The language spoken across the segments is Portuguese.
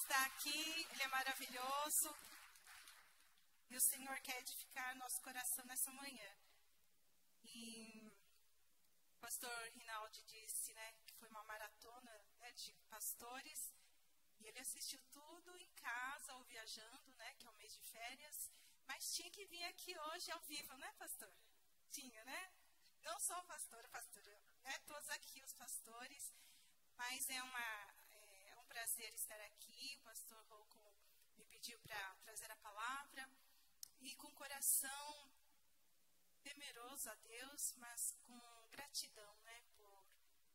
está aqui, Ele é maravilhoso. E o Senhor quer edificar nosso coração nessa manhã. E o pastor Rinaldi disse né, que foi uma maratona né, de pastores. E ele assistiu tudo em casa ou viajando, né, que é o mês de férias. Mas tinha que vir aqui hoje ao vivo, né, pastor? Tinha, né? Não só a pastora, pastora, né, todos aqui os pastores. Mas é, uma, prazer estar aqui. O pastor Rocco me pediu para trazer a palavra. E com coração temeroso a Deus, mas com gratidão, né, por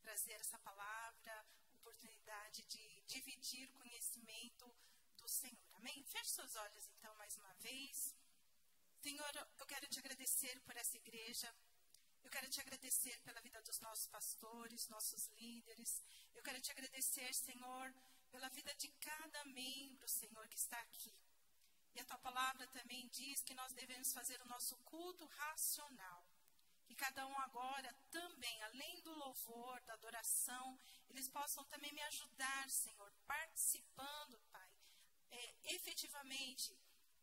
trazer essa palavra, oportunidade de dividir conhecimento do Senhor. Amém? Feche seus olhos então mais uma vez. Senhor, eu quero te agradecer por essa igreja. Eu quero te agradecer pela vida dos nossos pastores, nossos líderes. Eu quero te agradecer, Senhor, pela vida de cada membro, Senhor, que está aqui. E a tua palavra também diz que nós devemos fazer o nosso culto racional. Que cada um agora também, além do louvor, da adoração, eles possam também me ajudar, Senhor, participando, Pai, é, efetivamente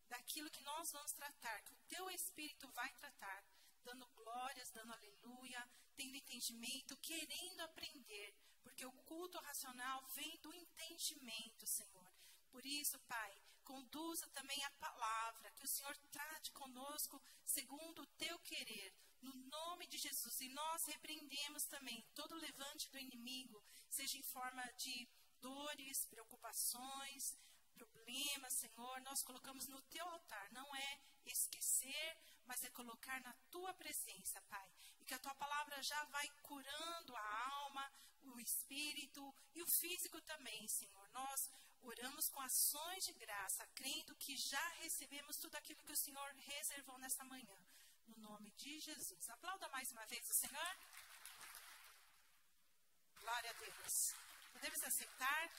daquilo que nós vamos tratar, que o teu Espírito vai tratar, dando glórias, dando aleluia, tendo entendimento, querendo aprender, porque o culto racional vem do entendimento, Senhor. Por isso, Pai, conduza também a palavra, que o Senhor trate conosco segundo o teu querer, no nome de Jesus. E nós repreendemos também todo levante do inimigo, seja em forma de dores, preocupações, problemas, Senhor, nós colocamos no teu altar. Não é esquecer, mas é colocar na tua presença, Pai. E que a tua palavra já vai curando a alma, o espírito e o físico também, Senhor. Nós Oramos com ações de graça, crendo que já recebemos tudo aquilo que o Senhor reservou nessa manhã. No nome de Jesus. Aplauda mais uma vez o Senhor. Glória a Deus. Podemos aceitar?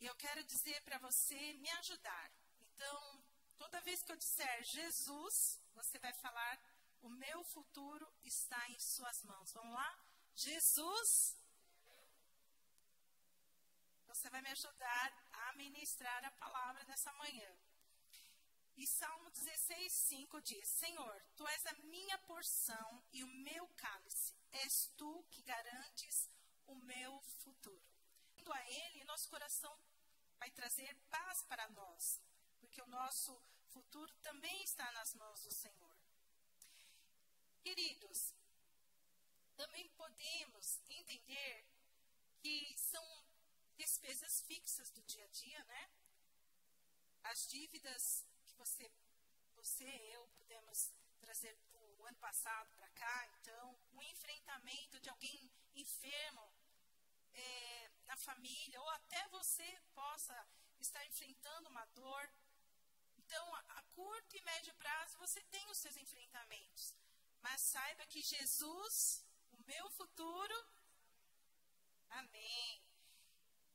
E eu quero dizer para você me ajudar. Então, toda vez que eu disser Jesus, você vai falar: O meu futuro está em Suas mãos. Vamos lá? Jesus você vai me ajudar a ministrar a palavra nessa manhã. E Salmo 16, 5 diz: Senhor, tu és a minha porção e o meu cálice. És tu que garantes o meu futuro. Indo a Ele, nosso coração vai trazer paz para nós, porque o nosso futuro também está nas mãos do Senhor. Queridos, também podemos entender que são despesas fixas do dia a dia, né? As dívidas que você, você e eu podemos trazer do ano passado para cá, então, o enfrentamento de alguém enfermo é, na família, ou até você possa estar enfrentando uma dor. Então, a curto e médio prazo, você tem os seus enfrentamentos. Mas saiba que Jesus, o meu futuro, amém.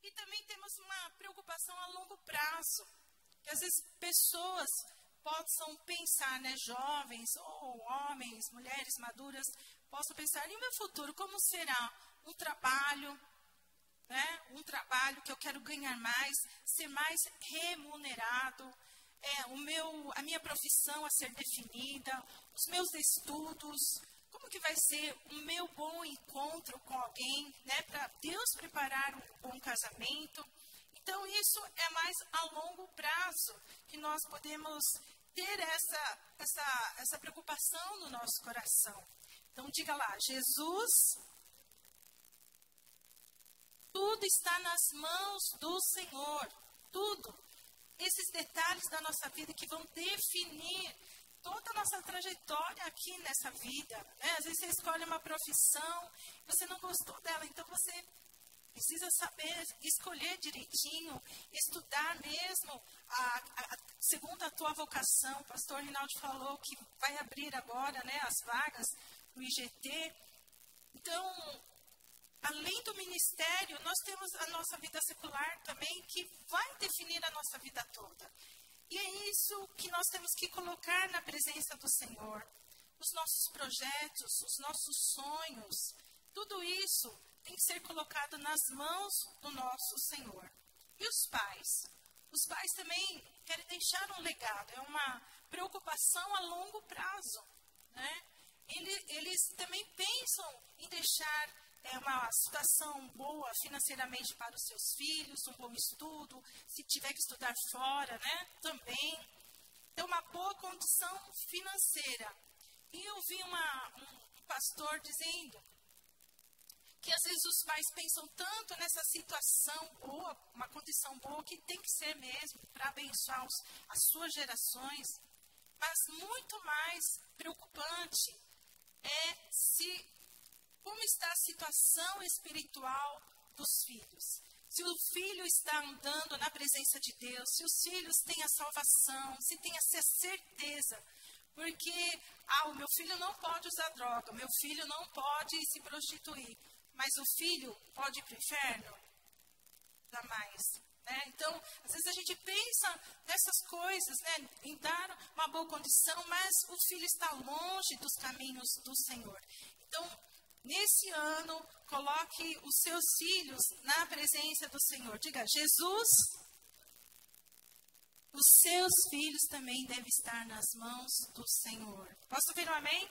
E também temos uma preocupação a longo prazo, que às vezes pessoas possam pensar, né, jovens ou homens, mulheres maduras, possam pensar, e o meu futuro, como será? Um trabalho, né, um trabalho que eu quero ganhar mais, ser mais remunerado, é, o meu, a minha profissão a ser definida, os meus estudos, como que vai ser o meu bom encontro com alguém, né, para Deus preparar um bom casamento. Então, isso é mais a longo prazo que nós podemos ter essa, essa, essa preocupação no nosso coração. Então, diga lá, Jesus, tudo está nas mãos do Senhor, tudo. Esses detalhes da nossa vida que vão definir toda a nossa trajetória aqui nessa vida. Né? Às vezes você escolhe uma profissão, você não gostou dela, então você precisa saber escolher direitinho, estudar mesmo a, a, segundo a tua vocação. O pastor Rinaldi falou que vai abrir agora né, as vagas no IGT. Então, além do ministério, nós temos a nossa vida secular também, que vai definir a nossa vida toda. E é isso que nós temos que colocar na presença do Senhor. Os nossos projetos, os nossos sonhos, tudo isso tem que ser colocado nas mãos do nosso Senhor. E os pais? Os pais também querem deixar um legado, é uma preocupação a longo prazo. Né? Eles, eles também pensam em deixar é, uma situação boa financeiramente para os seus filhos, um bom estudo, se tiver que estudar fora, né? também. Ter uma boa condição financeira. E eu vi uma, um pastor dizendo que às vezes os pais pensam tanto nessa situação boa, uma condição boa, que tem que ser mesmo para abençoar os, as suas gerações, mas muito mais preocupante é se como está a situação espiritual dos filhos. Se o filho está andando na presença de Deus, se os filhos têm a salvação, se tem essa certeza. Porque, ah, o meu filho não pode usar droga, o meu filho não pode se prostituir. Mas o filho pode ir para o inferno? Jamais. Né? Então, às vezes a gente pensa nessas coisas, né? em dar uma boa condição, mas o filho está longe dos caminhos do Senhor. Então, nesse ano, coloque os seus filhos na presença do Senhor. Diga, Jesus, os seus filhos também devem estar nas mãos do Senhor. Posso ouvir um amém?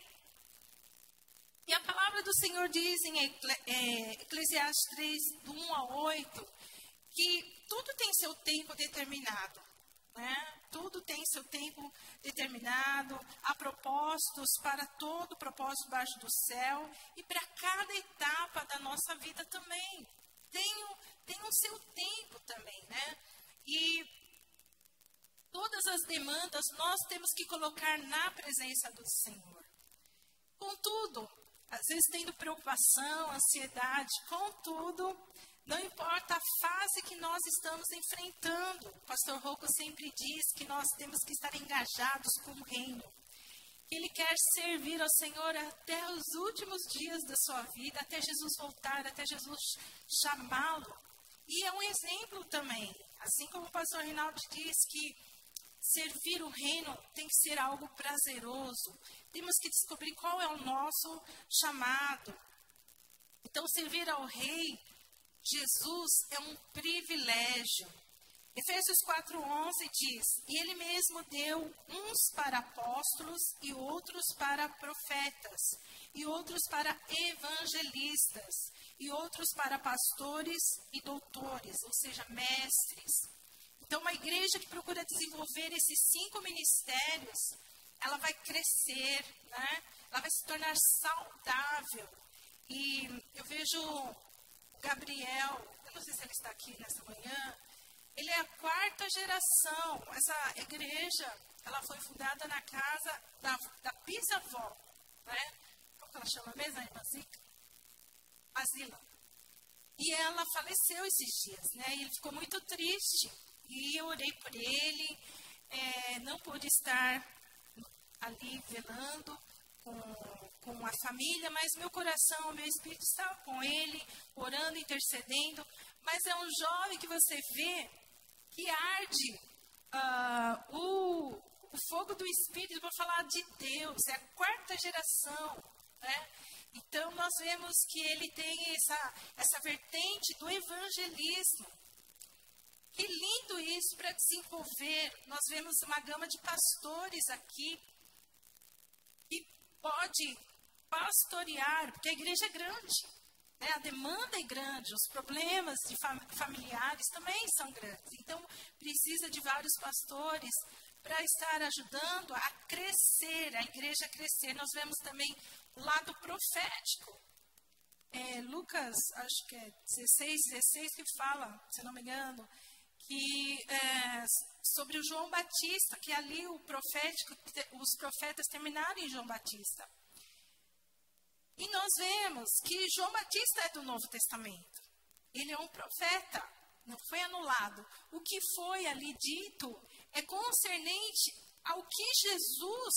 E a palavra do Senhor diz em é, Eclesiastes 3, do 1 a 8, que tudo tem seu tempo determinado. Né? Tudo tem seu tempo determinado. Há propósitos para todo propósito baixo do céu e para cada etapa da nossa vida também. Tem, tem o seu tempo também, né? E todas as demandas nós temos que colocar na presença do Senhor. Contudo, às vezes tendo preocupação, ansiedade, contudo, não importa a fase que nós estamos enfrentando. O pastor Rocco sempre diz que nós temos que estar engajados com o reino. Ele quer servir ao Senhor até os últimos dias da sua vida, até Jesus voltar, até Jesus chamá-lo. E é um exemplo também. Assim como o pastor Reinaldo diz que servir o reino tem que ser algo prazeroso, temos que descobrir qual é o nosso chamado. Então, servir ao Rei Jesus é um privilégio. Efésios 4:11 diz: "E ele mesmo deu uns para apóstolos e outros para profetas, e outros para evangelistas, e outros para pastores e doutores, ou seja, mestres." Então, uma igreja que procura desenvolver esses cinco ministérios ela vai crescer, né? ela vai se tornar saudável. E eu vejo Gabriel, eu não sei se ele está aqui nessa manhã, ele é a quarta geração. Essa igreja, ela foi fundada na casa da, da bisavó, né? Como ela chama mesmo, a irmã Zica? Asila. E ela faleceu esses dias, né? E ele ficou muito triste. E eu orei por ele, é, não pude estar ali velando com, com a família, mas meu coração, meu espírito estava com ele, orando, intercedendo. Mas é um jovem que você vê que arde uh, o, o fogo do espírito para falar de Deus, é a quarta geração, né? Então, nós vemos que ele tem essa, essa vertente do evangelismo. Que lindo isso para desenvolver. Nós vemos uma gama de pastores aqui pode pastorear, porque a igreja é grande. Né? A demanda é grande, os problemas de fam familiares também são grandes. Então, precisa de vários pastores para estar ajudando a crescer, a igreja crescer. Nós vemos também o lado profético. É, Lucas, acho que é 16, 16 que fala, se não me engano, que é, sobre o João Batista, que ali o profético, os profetas terminaram em João Batista. E nós vemos que João Batista é do Novo Testamento. Ele é um profeta, não foi anulado. O que foi ali dito é concernente ao que Jesus,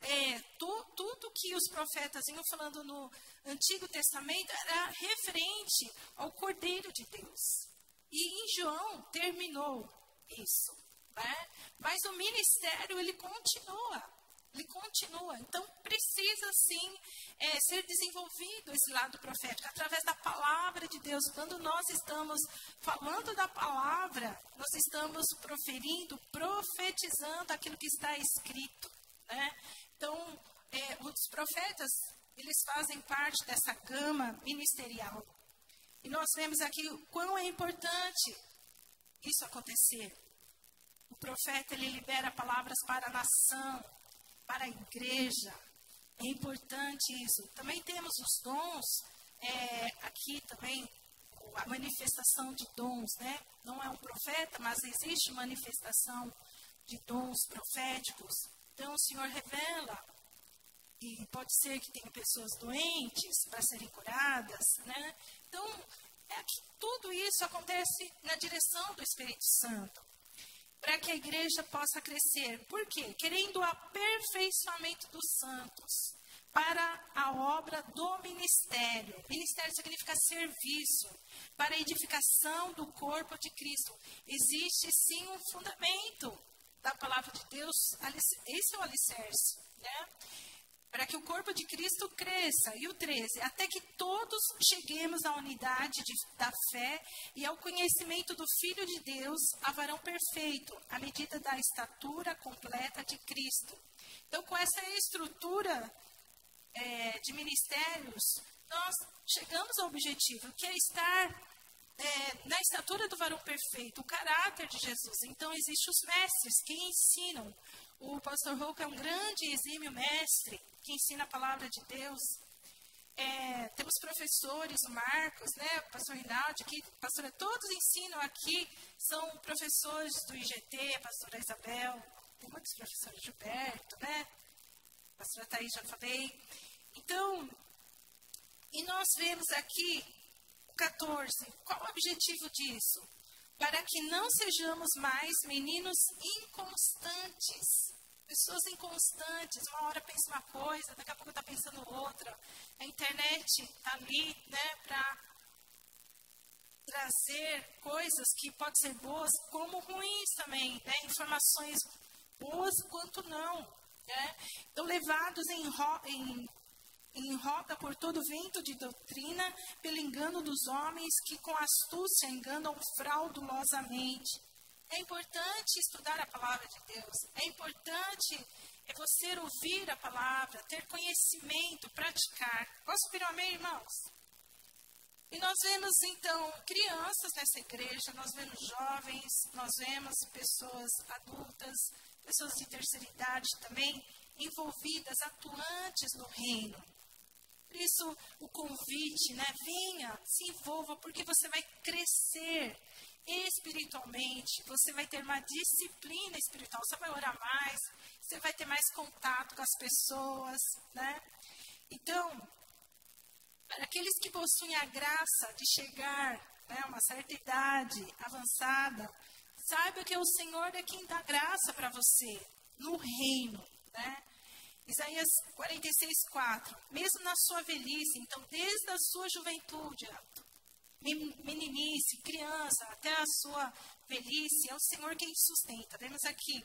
é, tu, tudo que os profetas iam falando no Antigo Testamento era referente ao Cordeiro de Deus. E em João terminou isso. Né? Mas o ministério ele continua. Ele continua. Então, precisa sim é, ser desenvolvido esse lado profético através da palavra de Deus. Quando nós estamos falando da palavra, nós estamos proferindo, profetizando aquilo que está escrito. Né? Então, é, os profetas, eles fazem parte dessa gama ministerial. E nós vemos aqui o quão é importante isso acontecer. O profeta, ele libera palavras para a nação, para a igreja. É importante isso. Também temos os dons, é, aqui também, a manifestação de dons, né? Não é um profeta, mas existe manifestação de dons proféticos. Então, o Senhor revela. E pode ser que tenha pessoas doentes para serem curadas, né? Então, é que tudo isso acontece na direção do Espírito Santo para que a igreja possa crescer. Por quê? Querendo o aperfeiçoamento dos santos para a obra do ministério. Ministério significa serviço para a edificação do corpo de Cristo. Existe sim um fundamento da palavra de Deus, esse é o alicerce, né? Para que o corpo de Cristo cresça. E o 13, até que todos cheguemos à unidade de, da fé e ao conhecimento do Filho de Deus, a varão perfeito, à medida da estatura completa de Cristo. Então, com essa estrutura é, de ministérios, nós chegamos ao objetivo, que é estar é, na estatura do varão perfeito, o caráter de Jesus. Então, existem os mestres que ensinam. O pastor Hulk é um grande exímio mestre que ensina a palavra de Deus. É, temos professores, o Marcos, né, o pastor Rinaldi, aqui, pastora, todos ensinam aqui, são professores do IGT, a pastora Isabel, tem muitos professores, Gilberto, né, a pastora Thaís, já falei. Então, e nós vemos aqui o 14, qual o objetivo disso? Para que não sejamos mais meninos inconstantes, Pessoas inconstantes, uma hora pensa uma coisa, daqui a pouco está pensando outra. A internet está ali né, para trazer coisas que podem ser boas, como ruins também, né? informações boas quanto não. Né? Então, levados em, em, em roda por todo vento de doutrina, pelo engano dos homens que com astúcia enganam fraudulosamente. É importante estudar a palavra de Deus. É importante é você ouvir a palavra, ter conhecimento, praticar. Posso pedir amém, irmãos? E nós vemos, então, crianças nessa igreja, nós vemos jovens, nós vemos pessoas adultas, pessoas de terceira idade também, envolvidas, atuantes no reino. Por isso, o convite, né? Venha, se envolva, porque você vai crescer espiritualmente, você vai ter uma disciplina espiritual, você vai orar mais, você vai ter mais contato com as pessoas, né? Então, para aqueles que possuem a graça de chegar né, a uma certa idade avançada, saiba que o Senhor é quem dá graça para você no reino, né? Isaías 46, 4. Mesmo na sua velhice, então, desde a sua juventude, meninice, criança, até a sua velhice, é o Senhor quem sustenta. Vemos aqui,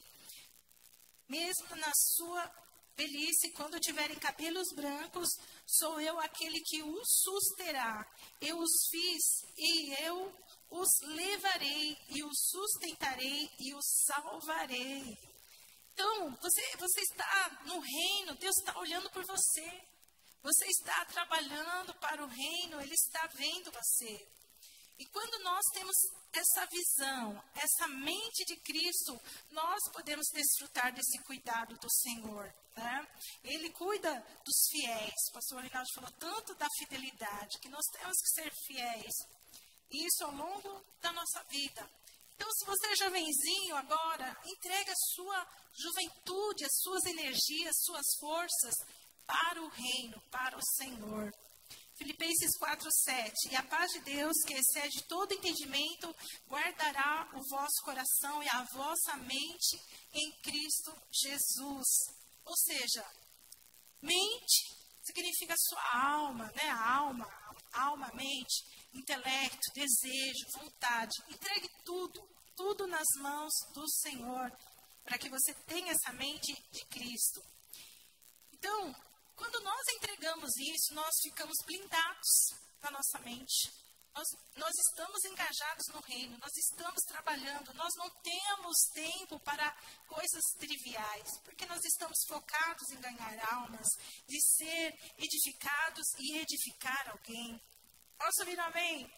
mesmo na sua velhice, quando tiverem cabelos brancos, sou eu aquele que os susterá. Eu os fiz e eu os levarei e os sustentarei e os salvarei. Então, você, você está no reino, Deus está olhando por você. Você está trabalhando para o reino, Ele está vendo você. E quando nós temos essa visão, essa mente de Cristo, nós podemos desfrutar desse cuidado do Senhor. Né? Ele cuida dos fiéis. O pastor Rinaldo falou tanto da fidelidade, que nós temos que ser fiéis. E isso ao longo da nossa vida. Então, se você é jovenzinho agora, entregue a sua juventude, as suas energias, suas forças para o reino, para o Senhor. Filipenses 4, 7. E a paz de Deus, que excede todo entendimento, guardará o vosso coração e a vossa mente em Cristo Jesus. Ou seja, mente significa sua alma, né? alma, alma, mente, intelecto, desejo, vontade. Entregue tudo, tudo nas mãos do Senhor, para que você tenha essa mente de Cristo. Então, quando nós entregamos isso, nós ficamos blindados na nossa mente. Nós, nós, estamos engajados no reino, nós estamos trabalhando, nós não temos tempo para coisas triviais, porque nós estamos focados em ganhar almas, de ser edificados e edificar alguém. Posso ouvir amém?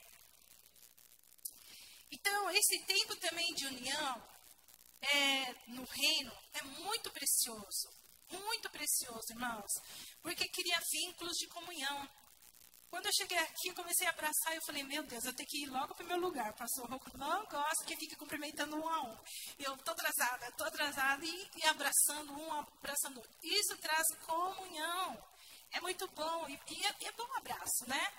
Então, esse tempo também de união é, no reino é muito precioso. Muito precioso, irmãos. Porque cria vínculos de comunhão. Quando eu cheguei aqui, eu comecei a abraçar e eu falei, meu Deus, eu tenho que ir logo para o meu lugar. Pastor Rocco não gosta que fique cumprimentando um a um. Eu estou atrasada, estou atrasada e, e, abraçando um, abraçando outro. Isso traz comunhão. É muito bom. E, e é, é bom abraço, né?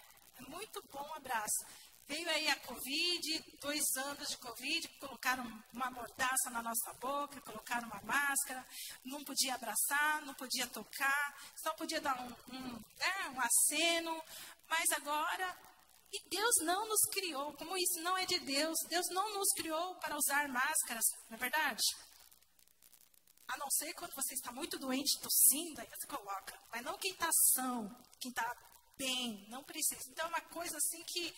Muito bom abraço. Veio aí a Covid, dois anos de Covid, colocaram uma mordaça na nossa boca, colocaram uma máscara, não podia abraçar, não podia tocar, só podia dar um, um, é, um aceno, mas agora. E Deus não nos criou, como isso não é de Deus, Deus não nos criou para usar máscaras, não é verdade? A não ser quando você está muito doente, tossindo, aí você coloca. Mas não quem está são, quem está bem, não precisa. Então é uma coisa assim que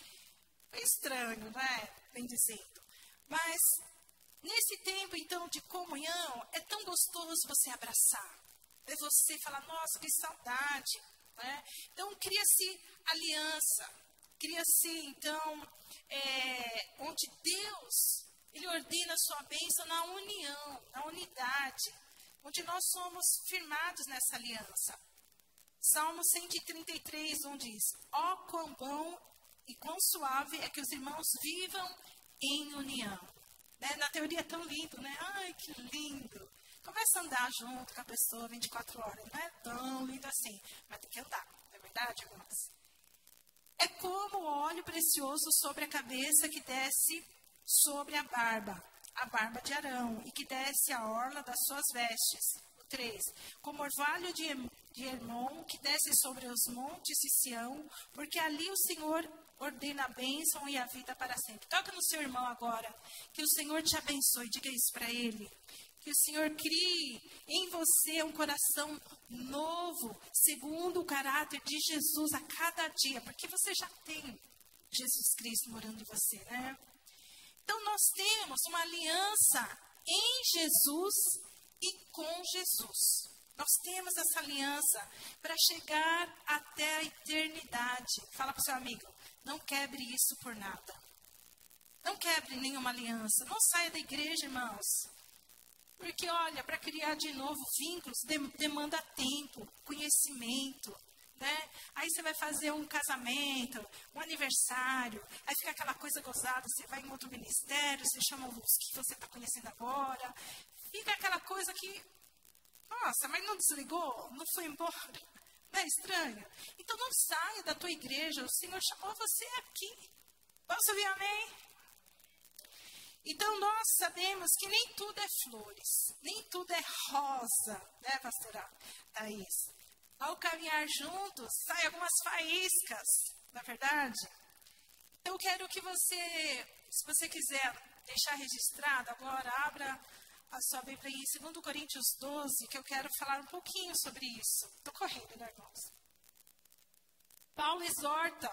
é estranho, né? Bem dizendo. Mas nesse tempo, então, de comunhão, é tão gostoso você abraçar. É você falar, nossa, que saudade. Né? Então, cria-se aliança. Cria-se, então, é, onde Deus, Ele ordena a sua bênção na união, na unidade. Onde nós somos firmados nessa aliança. Salmo 133, 1 diz: Ó oh, quão bom e quão suave é que os irmãos vivam em união. Né? Na teoria é tão lindo, né? Ai, que lindo. Começa a andar junto com a pessoa 24 horas. Não é tão lindo assim, mas tem que andar. Não é verdade, irmãos? É como óleo precioso sobre a cabeça que desce sobre a barba, a barba de Arão, e que desce a orla das suas vestes. 3. Como orvalho de, de Hermon, que desce sobre os montes de Sião, porque ali o Senhor ordena a bênção e a vida para sempre. Toca no seu irmão agora. Que o Senhor te abençoe. Diga isso para ele. Que o Senhor crie em você um coração novo, segundo o caráter de Jesus a cada dia, porque você já tem Jesus Cristo morando em você, né? Então nós temos uma aliança em Jesus e com Jesus. Nós temos essa aliança para chegar até a eternidade. Fala para o seu amigo, não quebre isso por nada. Não quebre nenhuma aliança. Não saia da igreja, irmãos. Porque, olha, para criar de novo vínculos de, demanda tempo, conhecimento. Né? Aí você vai fazer um casamento, um aniversário, aí fica aquela coisa gozada, você vai em outro ministério, você chama os que você está conhecendo agora, fica aquela coisa que, nossa, mas não desligou, não foi embora. Não é estranho? Então não saia da tua igreja, o Senhor chamou você aqui. Posso ouvir amém? Então nós sabemos que nem tudo é flores, nem tudo é rosa, né, pastora Thaís? Ao caminhar juntos, saem algumas faíscas, na é verdade? Eu quero que você, se você quiser deixar registrado agora, abra a sua Bíblia em 2 Coríntios 12, que eu quero falar um pouquinho sobre isso. Estou correndo, né, irmãos? Paulo exorta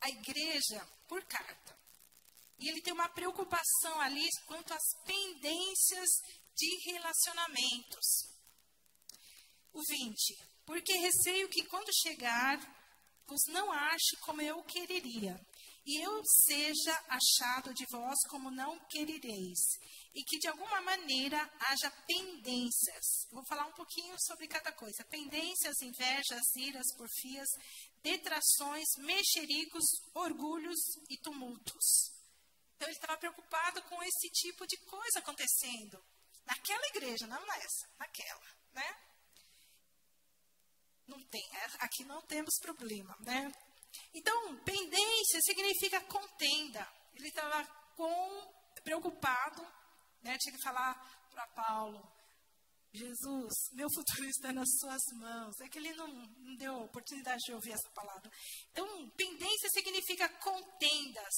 a igreja por carta. E ele tem uma preocupação ali quanto às pendências de relacionamentos. O 20. Porque receio que quando chegar, vos não ache como eu quereria, e eu seja achado de vós como não querereis, e que de alguma maneira haja pendências. Vou falar um pouquinho sobre cada coisa: pendências, invejas, iras, porfias, detrações, mexericos, orgulhos e tumultos. Então ele estava preocupado com esse tipo de coisa acontecendo naquela igreja, não nessa, naquela, né? Não tem, é, aqui não temos problema, né? Então, pendência significa contenda. Ele estava preocupado né? Tinha que falar para Paulo, Jesus, meu futuro está nas suas mãos. É que ele não, não deu oportunidade de ouvir essa palavra. Então, pendência significa contendas,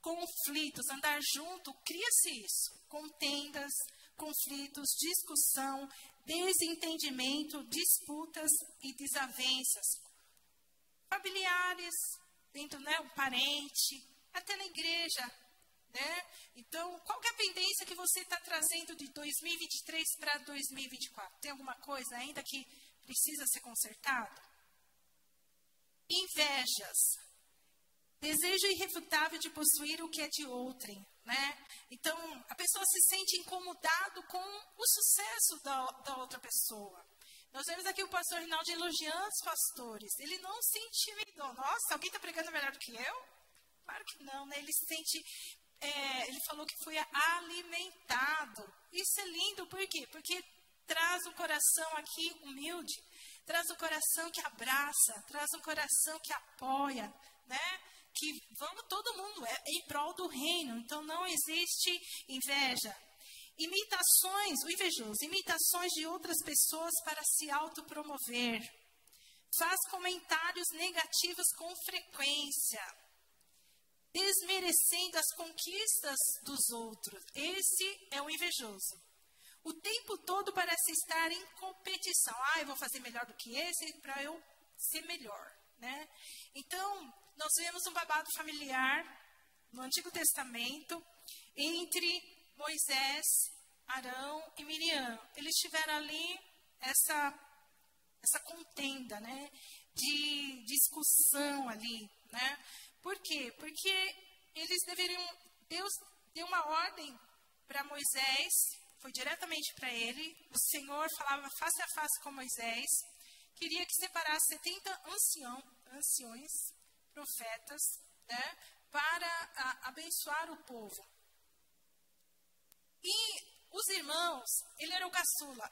conflitos, andar junto, cria-se isso. Contendas, conflitos, discussão, desentendimento, disputas e desavenças. Familiares, dentro, né, um parente, até na igreja, né? Então, qual é a pendência que você está trazendo de 2023 para 2024? Tem alguma coisa ainda que precisa ser consertada? Invejas. Desejo irrefutável de possuir o que é de outrem, né? Então, a pessoa se sente incomodado com o sucesso da, da outra pessoa. Nós vemos aqui o pastor Rinaldo elogiando os pastores. Ele não se intimidou. Nossa, alguém está pregando melhor do que eu? Claro que não, né? Ele se sente é, ele falou que foi alimentado. Isso é lindo, por quê? Porque traz um coração aqui humilde, traz um coração que abraça, traz um coração que apoia, né? Que vamos todo mundo é em prol do reino, então não existe inveja. Imitações, o invejoso, imitações de outras pessoas para se autopromover. Faz comentários negativos com frequência desmerecendo as conquistas dos outros. Esse é o invejoso. O tempo todo parece estar em competição. Ah, eu vou fazer melhor do que esse para eu ser melhor, né? Então, nós vemos um babado familiar no Antigo Testamento entre Moisés, Arão e Miriam. Eles tiveram ali essa essa contenda, né, de discussão ali, né? Por quê? Porque eles deveriam. Deus deu uma ordem para Moisés, foi diretamente para ele. O Senhor falava face a face com Moisés, queria que separasse 70 ancião, anciões, profetas, né, para a, abençoar o povo. E os irmãos, ele era o caçula,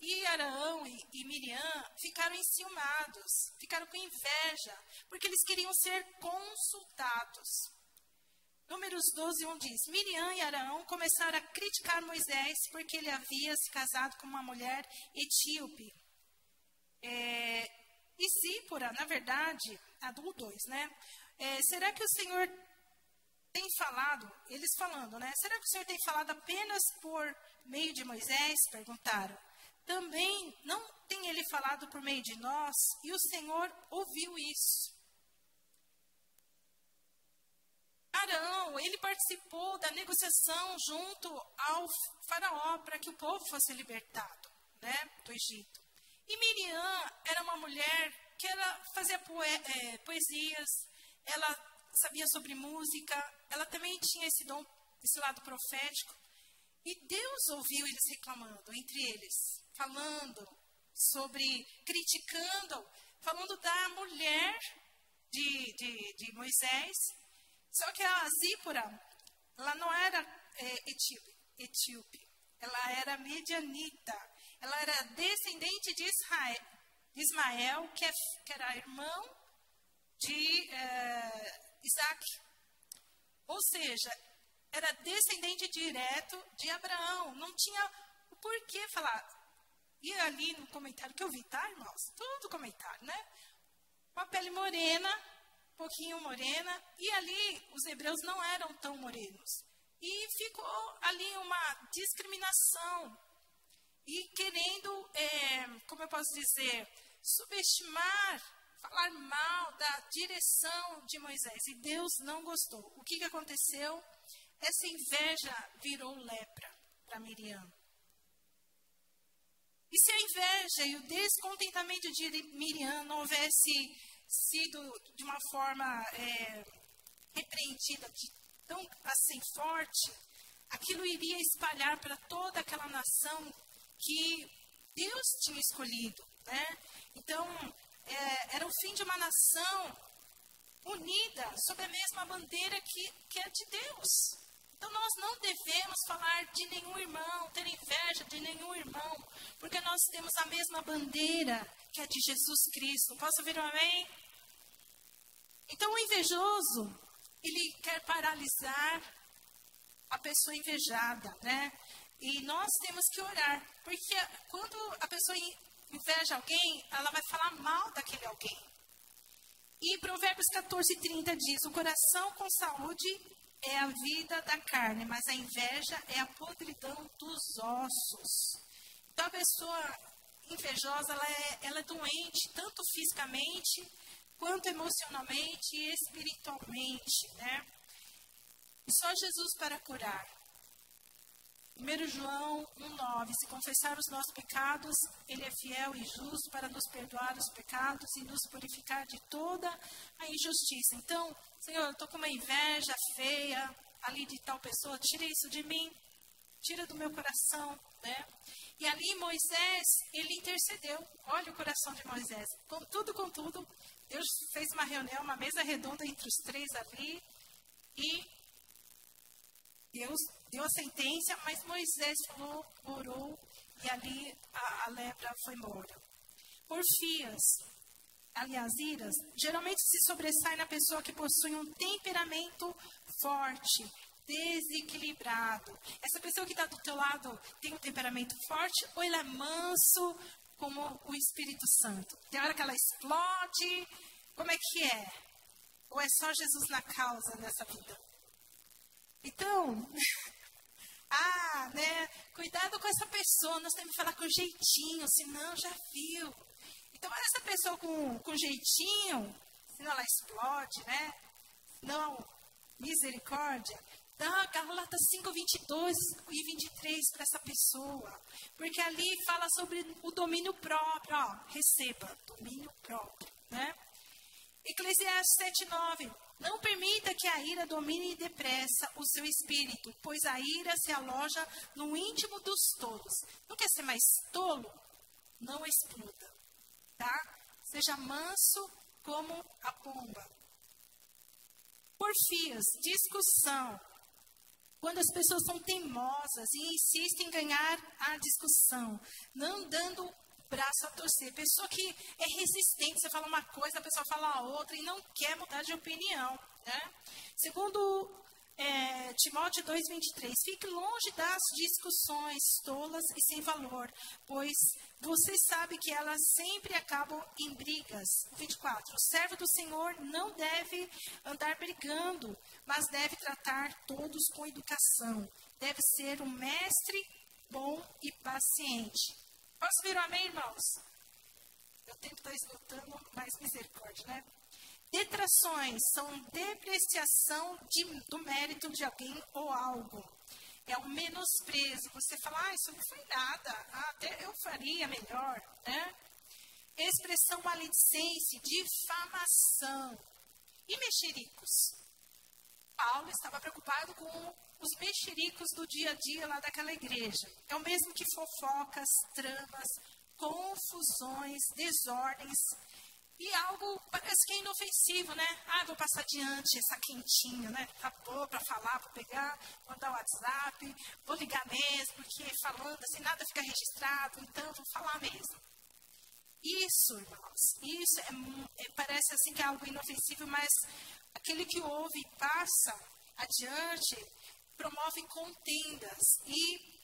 e Arão e, e Miriam ficaram enciumados, ficaram com inveja, porque eles queriam ser consultados. Números 12, 1 diz: Miriam e Arão começaram a criticar Moisés porque ele havia se casado com uma mulher etíope. É, e Zípora, na verdade, a do 2, né? É, será que o Senhor tem falado, eles falando, né? Será que o Senhor tem falado apenas por meio de Moisés? Perguntaram também não tem ele falado por meio de nós, e o Senhor ouviu isso. Arão, ele participou da negociação junto ao faraó para que o povo fosse libertado, né, do Egito. E Miriam era uma mulher que ela fazia é, poesias, ela sabia sobre música, ela também tinha esse dom, esse lado profético. E Deus ouviu eles reclamando entre eles falando sobre, criticando, falando da mulher de, de, de Moisés. Só que a Zípora, ela não era é, etíope, etíope, ela era medianita, ela era descendente de Israel, de Ismael, que, é, que era irmão de é, Isaac. Ou seja, era descendente direto de Abraão. Não tinha o porquê falar, e ali no comentário que eu vi, tá, irmãos? Tudo comentário, né? Uma pele morena, um pouquinho morena, e ali os hebreus não eram tão morenos. E ficou ali uma discriminação. E querendo, é, como eu posso dizer, subestimar, falar mal da direção de Moisés. E Deus não gostou. O que, que aconteceu? Essa inveja virou lepra para Miriam. E se a inveja e o descontentamento de Miriam não houvesse sido de uma forma é, repreendida, de, tão assim forte, aquilo iria espalhar para toda aquela nação que Deus tinha escolhido. Né? Então, é, era o fim de uma nação unida sob a mesma bandeira que, que é de Deus. Então nós não devemos falar de nenhum irmão, ter inveja de nenhum irmão, porque nós temos a mesma bandeira que é de Jesus Cristo. Posso ouvir um amém? Então o invejoso, ele quer paralisar a pessoa invejada, né? E nós temos que orar, porque quando a pessoa inveja alguém, ela vai falar mal daquele alguém. E Provérbios 14, 30 diz: O coração com saúde é a vida da carne, mas a inveja é a podridão dos ossos. Então, a pessoa invejosa, ela é, ela é doente, tanto fisicamente, quanto emocionalmente e espiritualmente, né? E só Jesus para curar. 1 João 1,9: Se confessar os nossos pecados, Ele é fiel e justo para nos perdoar os pecados e nos purificar de toda a injustiça. Então, Senhor, eu estou com uma inveja feia ali de tal pessoa, tira isso de mim, tira do meu coração, né? E ali Moisés, ele intercedeu. Olha o coração de Moisés. Com tudo, com tudo, Deus fez uma reunião, uma mesa redonda entre os três ali. E Deus deu a sentença, mas Moisés falou, orou, e ali a, a lepra foi embora. Porfias, aliás, iras, geralmente se sobressai na pessoa que possui um temperamento forte, desequilibrado. Essa pessoa que está do teu lado tem um temperamento forte ou ele é manso como o Espírito Santo? Tem hora que ela explode, como é que é? Ou é só Jesus na causa nessa vida? Então, ah, né? Cuidado com essa pessoa, nós temos que falar com jeitinho, senão já viu. Então, essa pessoa com, com jeitinho, senão ela explode, né? Não, misericórdia. Dá Gálatas 5, 22 e 23 para essa pessoa. Porque ali fala sobre o domínio próprio. Ó, receba, domínio próprio, né? Eclesiastes 7, 9. Não permita que a ira domine depressa o seu espírito, pois a ira se aloja no íntimo dos tolos. Não quer ser mais tolo? Não exploda, tá? Seja manso como a pomba. Porfias, discussão. Quando as pessoas são teimosas e insistem em ganhar a discussão, não dando braço a torcer. Pessoa que é resistente, você fala uma coisa, a pessoa fala outra e não quer mudar de opinião. Né? Segundo é, Timóteo 2,23, fique longe das discussões tolas e sem valor, pois você sabe que elas sempre acabam em brigas. 24. O servo do Senhor não deve andar brigando, mas deve tratar todos com educação. Deve ser um mestre bom e paciente. Posso vir amém, irmãos? Eu tempo está esgotando, mais misericórdia, né? Detrações são depreciação de, do mérito de alguém ou algo. É um menosprezo. Você fala, ah, isso não foi nada. Ah, até eu faria melhor, né? Expressão maledicência, difamação. E mexericos? Paulo estava preocupado com os mexericos do dia a dia lá daquela igreja. É o mesmo que fofocas, tramas, confusões, desordens. E algo parece que é inofensivo, né? Ah, vou passar adiante essa quentinha, né? Tá boa para falar, vou pegar, mandar o WhatsApp, vou ligar mesmo, porque falando assim, nada fica registrado, então vou falar mesmo. Isso, irmãos, isso é, é, parece assim que é algo inofensivo, mas aquele que ouve e passa adiante promove contendas e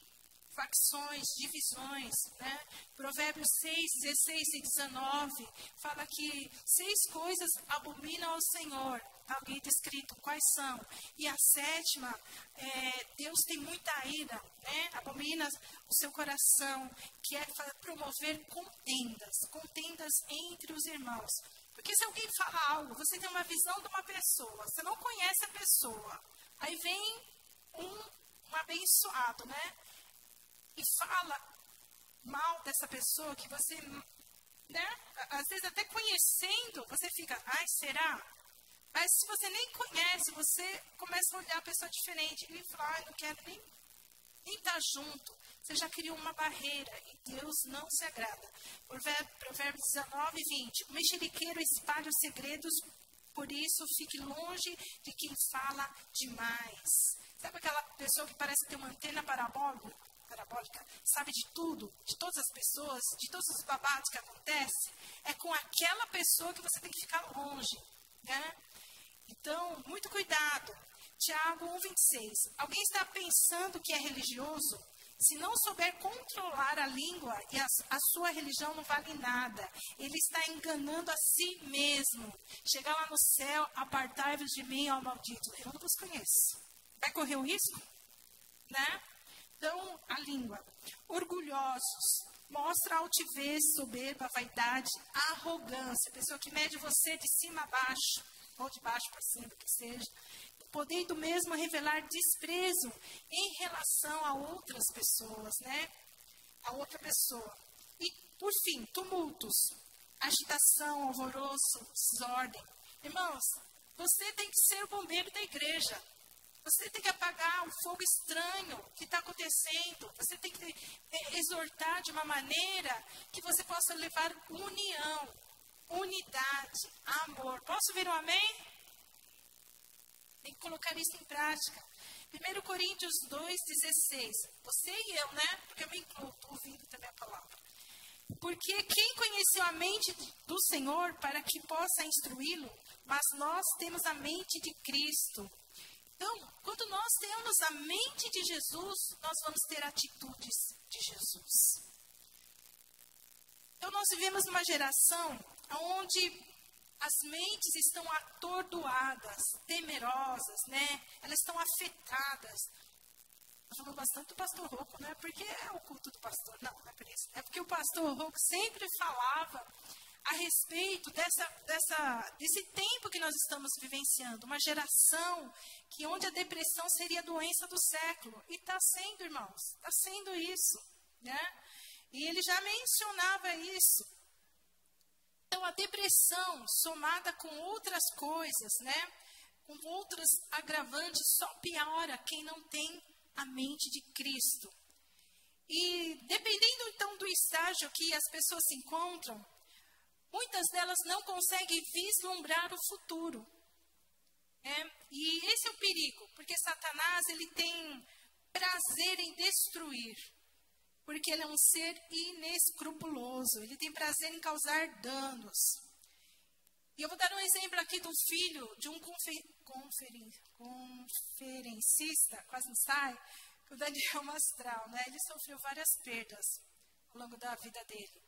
facções, divisões. Né? Provérbios 6, 16 e 19 fala que seis coisas abominam ao Senhor. Está ali descrito quais são. E a sétima, é, Deus tem muita ira, né? abomina o seu coração, que é promover contendas, contendas entre os irmãos. Porque se alguém fala algo, você tem uma visão de uma pessoa, você não conhece a pessoa. Aí vem um, um abençoado, né? E fala mal dessa pessoa que você, né? Às vezes até conhecendo, você fica, ai, será? Mas se você nem conhece, você começa a olhar a pessoa diferente e fala, ai, não quero nem, nem estar tá junto. Você já criou uma barreira e Deus não se agrada. Provérbios 19, 20. O mexeriqueiro espalha os segredos, por isso fique longe de quem fala demais. Sabe aquela pessoa que parece ter uma antena parabólica? Parabólica, sabe de tudo, de todas as pessoas, de todos os babados que acontecem? É com aquela pessoa que você tem que ficar longe, né? Então, muito cuidado. Tiago 1,26. Alguém está pensando que é religioso? Se não souber controlar a língua, e a, a, sua religião não vale nada. Ele está enganando a si mesmo. Chegar lá no céu, apartai-vos de mim, ó maldito. Eu não vos conheço vai correr o risco? Né? Dão a língua. Orgulhosos, mostra altivez, soberba, vaidade, arrogância. Pessoa que mede você de cima a baixo, ou de baixo para cima, que seja. Podendo mesmo revelar desprezo em relação a outras pessoas, né? A outra pessoa. E, por fim, tumultos, agitação, alvoroço, desordem. Irmãos, você tem que ser o bombeiro da igreja. Você tem que apagar o fogo estranho que está acontecendo. Você tem que é, exortar de uma maneira que você possa levar união, unidade, amor. Posso ver um amém? Tem que colocar isso em prática. 1 Coríntios 2,16. Você e eu, né? Porque eu me incluo, ouvindo também a palavra. Porque quem conheceu a mente do Senhor para que possa instruí-lo? Mas nós temos a mente de Cristo. Então, quando nós temos a mente de Jesus, nós vamos ter atitudes de Jesus. Então, nós vivemos numa geração onde as mentes estão atordoadas, temerosas, né? Elas estão afetadas. Falamos bastante do pastor Rocco, não é porque é o culto do pastor, não, não é por isso. É porque o pastor Rocco sempre falava a respeito dessa, dessa, desse tempo que nós estamos vivenciando, uma geração que onde a depressão seria a doença do século. E está sendo, irmãos, está sendo isso. Né? E ele já mencionava isso. Então, a depressão, somada com outras coisas, né? com outras agravantes, só piora quem não tem a mente de Cristo. E dependendo então do estágio que as pessoas se encontram, muitas delas não conseguem vislumbrar o futuro. É, e esse é o perigo, porque Satanás ele tem prazer em destruir, porque ele é um ser inescrupuloso, ele tem prazer em causar danos. E eu vou dar um exemplo aqui do filho de um confer, conferen, conferencista, quase não sai, o Daniel Mastral, né? Ele sofreu várias perdas ao longo da vida dele.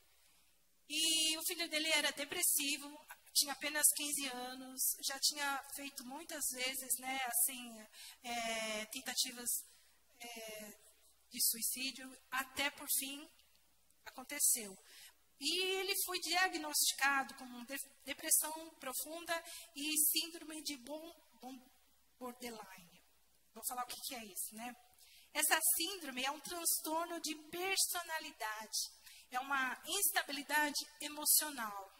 E o filho dele era depressivo, tinha apenas 15 anos, já tinha feito muitas vezes, né, assim, é, tentativas é, de suicídio, até por fim aconteceu. E ele foi diagnosticado com depressão profunda e síndrome de borderline. Vou falar o que, que é isso, né? Essa síndrome é um transtorno de personalidade é uma instabilidade emocional,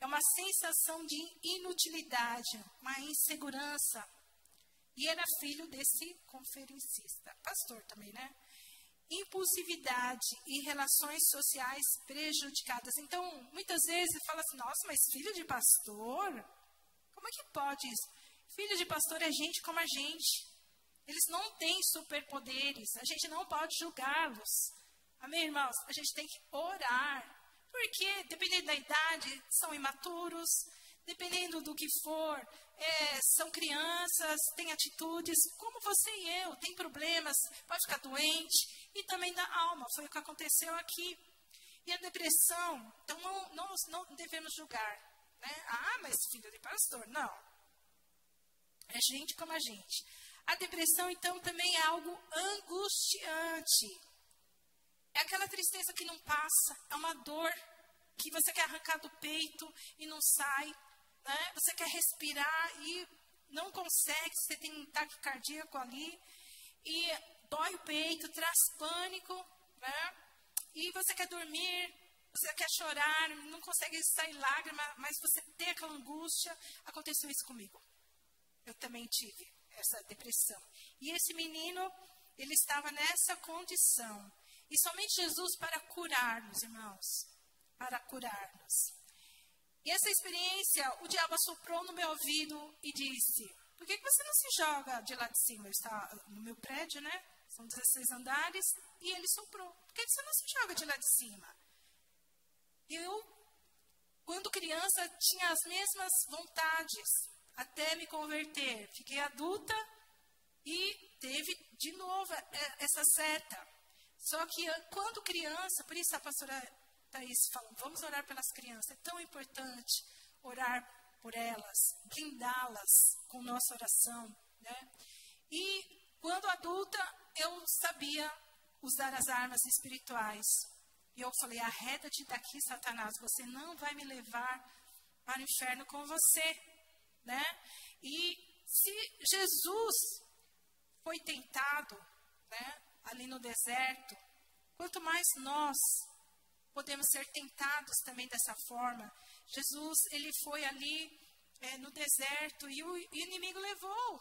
é uma sensação de inutilidade, uma insegurança. E era filho desse conferencista, pastor também, né? Impulsividade e relações sociais prejudicadas. Então, muitas vezes fala assim: nossa, mas filho de pastor? Como é que pode isso? Filho de pastor é gente como a gente. Eles não têm superpoderes, a gente não pode julgá-los. Amém, irmãos? A gente tem que orar. Porque, dependendo da idade, são imaturos, dependendo do que for, é, são crianças, têm atitudes, como você e eu, tem problemas, pode ficar doente, e também da alma, foi o que aconteceu aqui. E a depressão, então não, não, não devemos julgar. Né? Ah, mas filho de pastor, não. É gente como a gente. A depressão, então, também é algo angustiante. É aquela tristeza que não passa, é uma dor que você quer arrancar do peito e não sai. Né? Você quer respirar e não consegue, você tem um ataque cardíaco ali. E dói o peito, traz pânico. Né? E você quer dormir, você quer chorar, não consegue sair lágrima, mas você tem aquela angústia. Aconteceu isso comigo. Eu também tive essa depressão. E esse menino, ele estava nessa condição. E somente Jesus para curar-nos, irmãos. Para curar-nos. E essa experiência, o diabo assoprou no meu ouvido e disse: Por que você não se joga de lá de cima? Estava no meu prédio, né? São 16 andares. E ele soprou: Por que você não se joga de lá de cima? Eu, quando criança, tinha as mesmas vontades até me converter. Fiquei adulta e teve de novo essa seta. Só que quando criança, por isso a pastora Thais falou, vamos orar pelas crianças. É tão importante orar por elas, blindá-las com nossa oração. Né? E quando adulta, eu sabia usar as armas espirituais. E eu falei: arreda-te daqui, Satanás, você não vai me levar para o inferno com você. Né? E se Jesus foi tentado né, ali no deserto, quanto mais nós podemos ser tentados também dessa forma. Jesus, ele foi ali é, no deserto e o, inimigo levou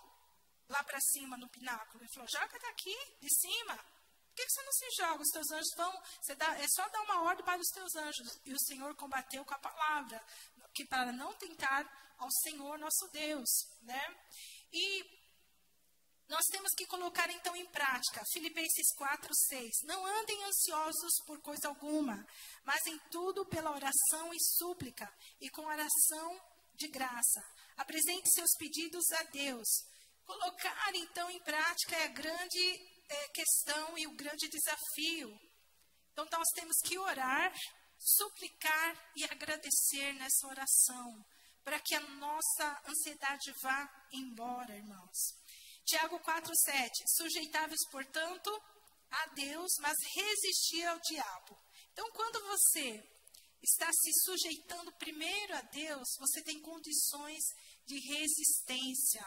lá para cima no pináculo. Ele falou: joga daqui, de cima. Por que, que você não se joga? Os teus anjos vão. Dá, é só dar uma ordem para os teus anjos. E o Senhor combateu com a palavra, que para não tentar ao Senhor nosso Deus, né? E nós temos que colocar então em prática Filipenses 4, 6. Não andem ansiosos por coisa alguma, mas em tudo pela oração e súplica e com oração de graça. Apresente seus pedidos a Deus. Colocar então em prática é a grande é, questão e o grande desafio. Então nós temos que orar, suplicar e agradecer nessa oração, para que a nossa ansiedade vá embora, irmãos. Tiago 4,7. Sujeitáveis, portanto, a Deus, mas resistir ao diabo. Então, quando você está se sujeitando primeiro a Deus, você tem condições de resistência.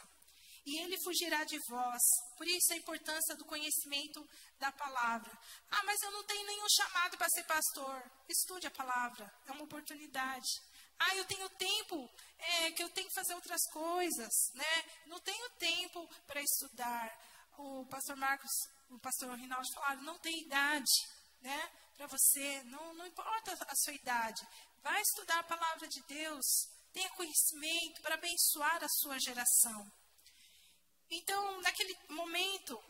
E ele fugirá de vós. Por isso a importância do conhecimento da palavra. Ah, mas eu não tenho nenhum chamado para ser pastor. Estude a palavra, é uma oportunidade. Ah, eu tenho tempo é, que eu tenho que fazer outras coisas, né? Não tenho tempo para estudar. O pastor Marcos, o pastor Rinaldo falaram, não tem idade, né? Para você, não, não importa a sua idade. Vai estudar a palavra de Deus. Tenha conhecimento para abençoar a sua geração. Então, naquele momento,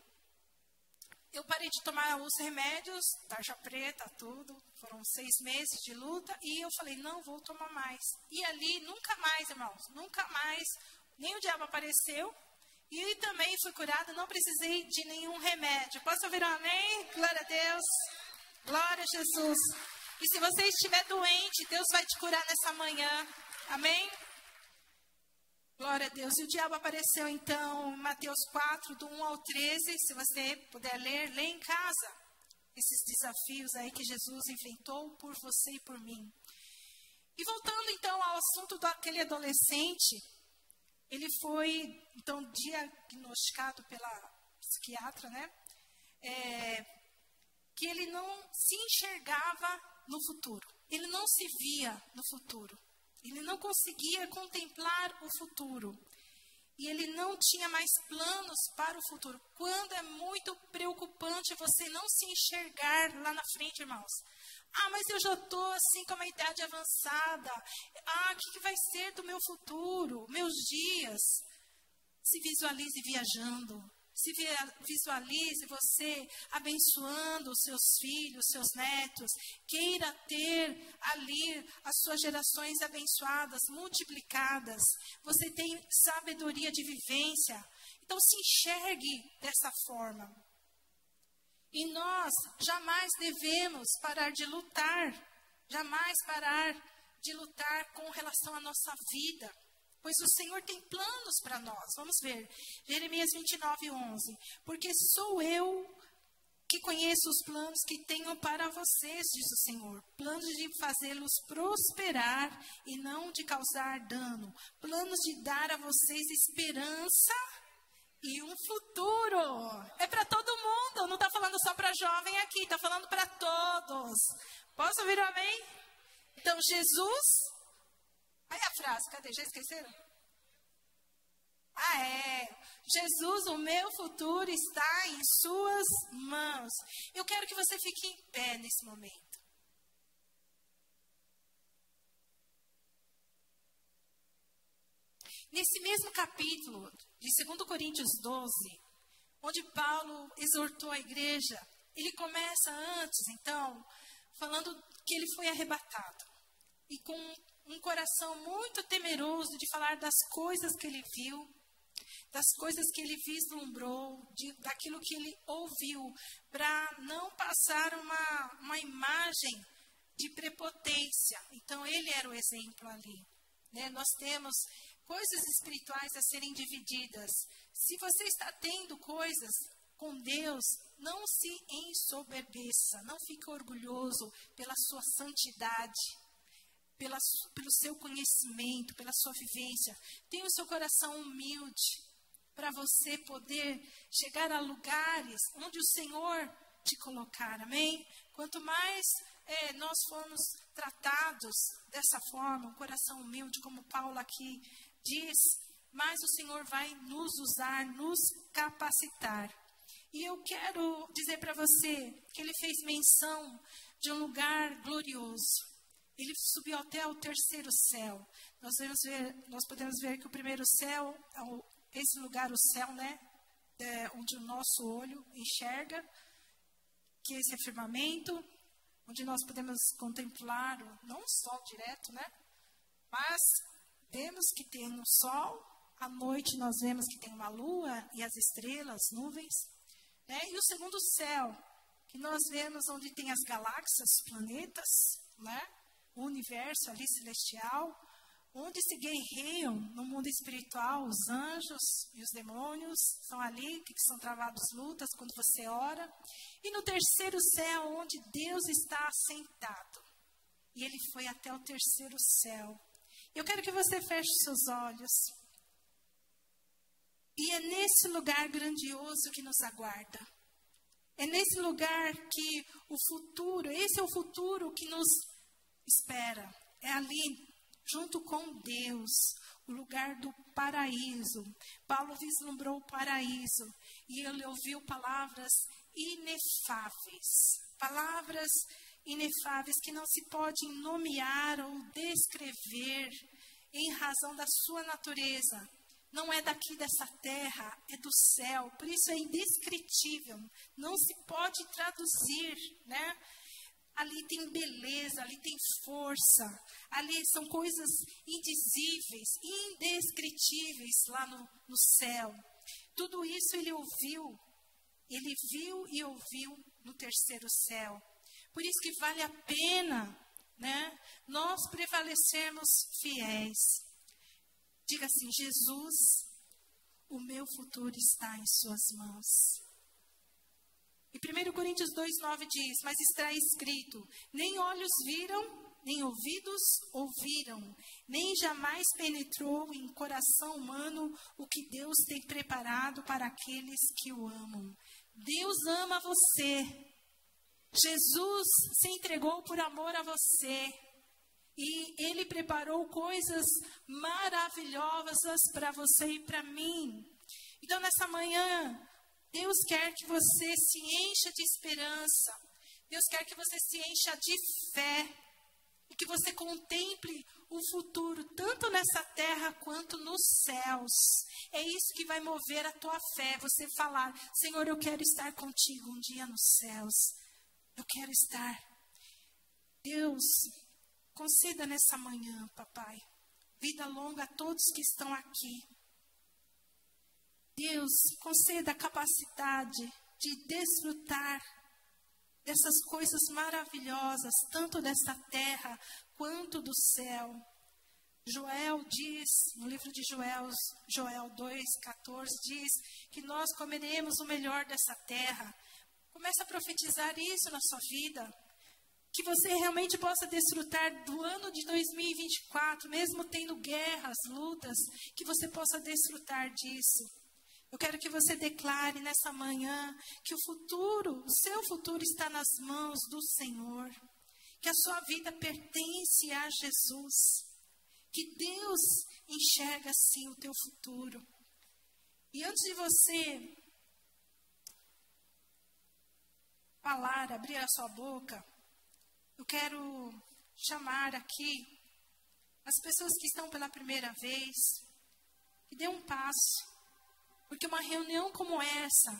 eu parei de tomar os remédios, tarja preta, tudo. Foram seis meses de luta e eu falei, não vou tomar mais. E ali, nunca mais, irmãos, nunca mais, nem o diabo apareceu. E também fui curada, não precisei de nenhum remédio. Posso ouvir um amém? Glória a Deus. Glória a Jesus. E se você estiver doente, Deus vai te curar nessa manhã. Amém? Glória a Deus. E o diabo apareceu então Mateus 4, do 1 ao 13. Se você puder ler, lê em casa esses desafios aí que Jesus enfrentou por você e por mim. E voltando então ao assunto daquele adolescente, ele foi então diagnosticado pela psiquiatra, né? É, que ele não se enxergava no futuro. Ele não se via no futuro. Ele não conseguia contemplar o futuro. E ele não tinha mais planos para o futuro. Quando é muito preocupante você não se enxergar lá na frente, irmãos. Ah, mas eu já estou assim com uma idade avançada. Ah, o que, que vai ser do meu futuro, meus dias? Se visualize viajando, se visualize você abençoando os seus filhos, seus netos. Queira ter ali as suas gerações abençoadas, multiplicadas. Você tem sabedoria de vivência. Então se enxergue dessa forma. E nós jamais devemos parar de lutar, jamais parar de lutar com relação à nossa vida pois o Senhor tem planos para nós. Vamos ver, Jeremias 29, 11. Porque sou eu que conheço os planos que tenho para vocês, diz o Senhor. Planos de fazê-los prosperar e não de causar dano. Planos de dar a vocês esperança e um futuro. É para todo mundo, não está falando só para jovem aqui, está falando para todos. Posso ouvir um amém? Então, Jesus Aí a frase, cadê? Já esqueceram? Ah, é. Jesus, o meu futuro está em suas mãos. Eu quero que você fique em pé nesse momento. Nesse mesmo capítulo de 2 Coríntios 12, onde Paulo exortou a igreja, ele começa antes, então, falando que ele foi arrebatado. E com um coração muito temeroso de falar das coisas que ele viu, das coisas que ele vislumbrou, de, daquilo que ele ouviu, para não passar uma, uma imagem de prepotência. Então, ele era o exemplo ali. Né? Nós temos coisas espirituais a serem divididas. Se você está tendo coisas com Deus, não se ensoberbeça, não fique orgulhoso pela sua santidade, pela, pelo seu conhecimento, pela sua vivência. Tenha o seu coração humilde para você poder chegar a lugares onde o Senhor te colocar, amém? Quanto mais é, nós formos tratados dessa forma, um coração humilde, como Paulo aqui diz, mais o Senhor vai nos usar, nos capacitar. E eu quero dizer para você que ele fez menção de um lugar glorioso. Ele subiu até o terceiro céu. Nós, ver, nós podemos ver que o primeiro céu, é esse lugar, o céu, né? É onde o nosso olho enxerga, que esse é firmamento, onde nós podemos contemplar não o sol direto, né? Mas vemos que tem o sol, à noite nós vemos que tem uma lua e as estrelas, nuvens. Né? E o segundo céu, que nós vemos onde tem as galáxias, planetas, né? O universo ali celestial, onde se guerreiam no mundo espiritual os anjos e os demônios, são ali que são travados lutas quando você ora. E no terceiro céu, onde Deus está assentado. E ele foi até o terceiro céu. Eu quero que você feche seus olhos. E é nesse lugar grandioso que nos aguarda. É nesse lugar que o futuro, esse é o futuro que nos espera. É ali, junto com Deus, o lugar do paraíso. Paulo vislumbrou o paraíso e ele ouviu palavras inefáveis. Palavras inefáveis que não se pode nomear ou descrever em razão da sua natureza não é daqui dessa terra, é do céu. Por isso é indescritível, não se pode traduzir, né? Ali tem beleza, ali tem força, ali são coisas indizíveis, indescritíveis lá no, no céu. Tudo isso ele ouviu, ele viu e ouviu no terceiro céu. Por isso que vale a pena, né? Nós prevalecermos fiéis. Diga assim: Jesus, o meu futuro está em Suas mãos. E 1 Coríntios 2,9 diz: Mas está escrito: Nem olhos viram, nem ouvidos ouviram, nem jamais penetrou em coração humano o que Deus tem preparado para aqueles que o amam. Deus ama você. Jesus se entregou por amor a você. E Ele preparou coisas maravilhosas para você e para mim. Então, nessa manhã, Deus quer que você se encha de esperança. Deus quer que você se encha de fé. E que você contemple o futuro, tanto nessa terra quanto nos céus. É isso que vai mover a tua fé. Você falar: Senhor, eu quero estar contigo um dia nos céus. Eu quero estar. Deus, Conceda nessa manhã, papai, vida longa a todos que estão aqui. Deus, conceda a capacidade de desfrutar dessas coisas maravilhosas, tanto desta terra quanto do céu. Joel diz, no livro de Joel, Joel 2,14, diz que nós comeremos o melhor dessa terra. Comece a profetizar isso na sua vida que você realmente possa desfrutar do ano de 2024, mesmo tendo guerras, lutas, que você possa desfrutar disso. Eu quero que você declare nessa manhã que o futuro, o seu futuro está nas mãos do Senhor, que a sua vida pertence a Jesus, que Deus enxerga assim o teu futuro. E antes de você falar, abrir a sua boca, eu quero chamar aqui as pessoas que estão pela primeira vez, que dê um passo, porque uma reunião como essa,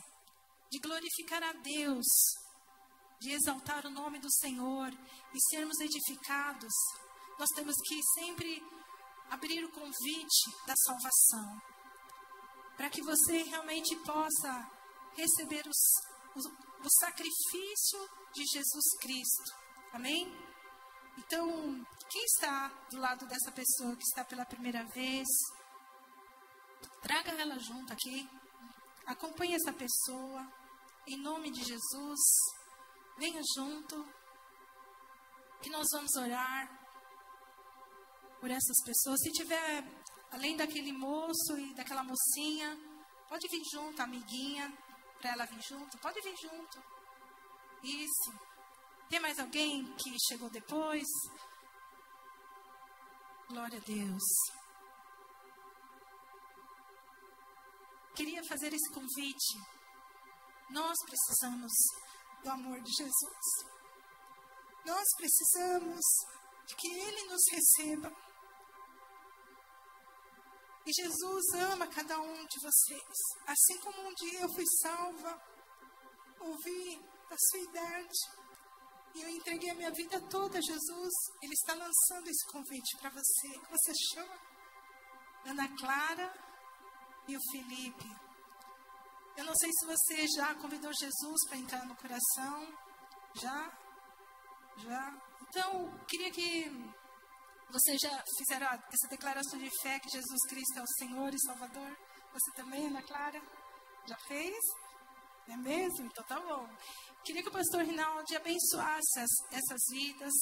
de glorificar a Deus, de exaltar o nome do Senhor e sermos edificados, nós temos que sempre abrir o convite da salvação, para que você realmente possa receber os, os, o sacrifício de Jesus Cristo Amém? Então, quem está do lado dessa pessoa que está pela primeira vez, traga ela junto aqui. Acompanhe essa pessoa. em nome de Jesus. Venha junto, que nós vamos orar por essas pessoas. Se tiver, além daquele moço e daquela mocinha, pode vir junto, amiguinha, para ela vir junto. Pode vir junto. Isso. Tem mais alguém que chegou depois? Glória a Deus. Queria fazer esse convite. Nós precisamos do amor de Jesus. Nós precisamos de que Ele nos receba. E Jesus ama cada um de vocês. Assim como um dia eu fui salva, ouvi a sua idade, e eu entreguei a minha vida toda a Jesus, Ele está lançando esse convite para você. Você chama Ana Clara e o Felipe. Eu não sei se você já convidou Jesus para entrar no coração. Já? Já? Então, queria que você já fizeram essa declaração de fé que Jesus Cristo é o Senhor e Salvador. Você também, Ana Clara? Já fez? É mesmo? Então tá bom. Queria que o pastor Rinaldi abençoasse as, essas vidas,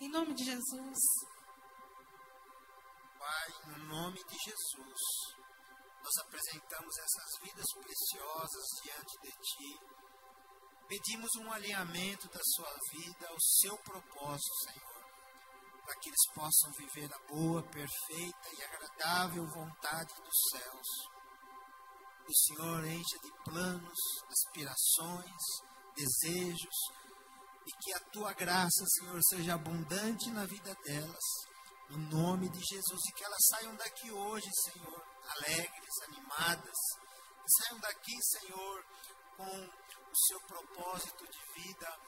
em nome de Jesus. Pai, no nome de Jesus, nós apresentamos essas vidas preciosas diante de Ti. Pedimos um alinhamento da sua vida ao seu propósito, Senhor, para que eles possam viver a boa, perfeita e agradável vontade dos céus. O Senhor encha de planos, aspirações, desejos, e que a tua graça, Senhor, seja abundante na vida delas, no nome de Jesus, e que elas saiam daqui hoje, Senhor, alegres, animadas, que saiam daqui, Senhor, com o seu propósito de vida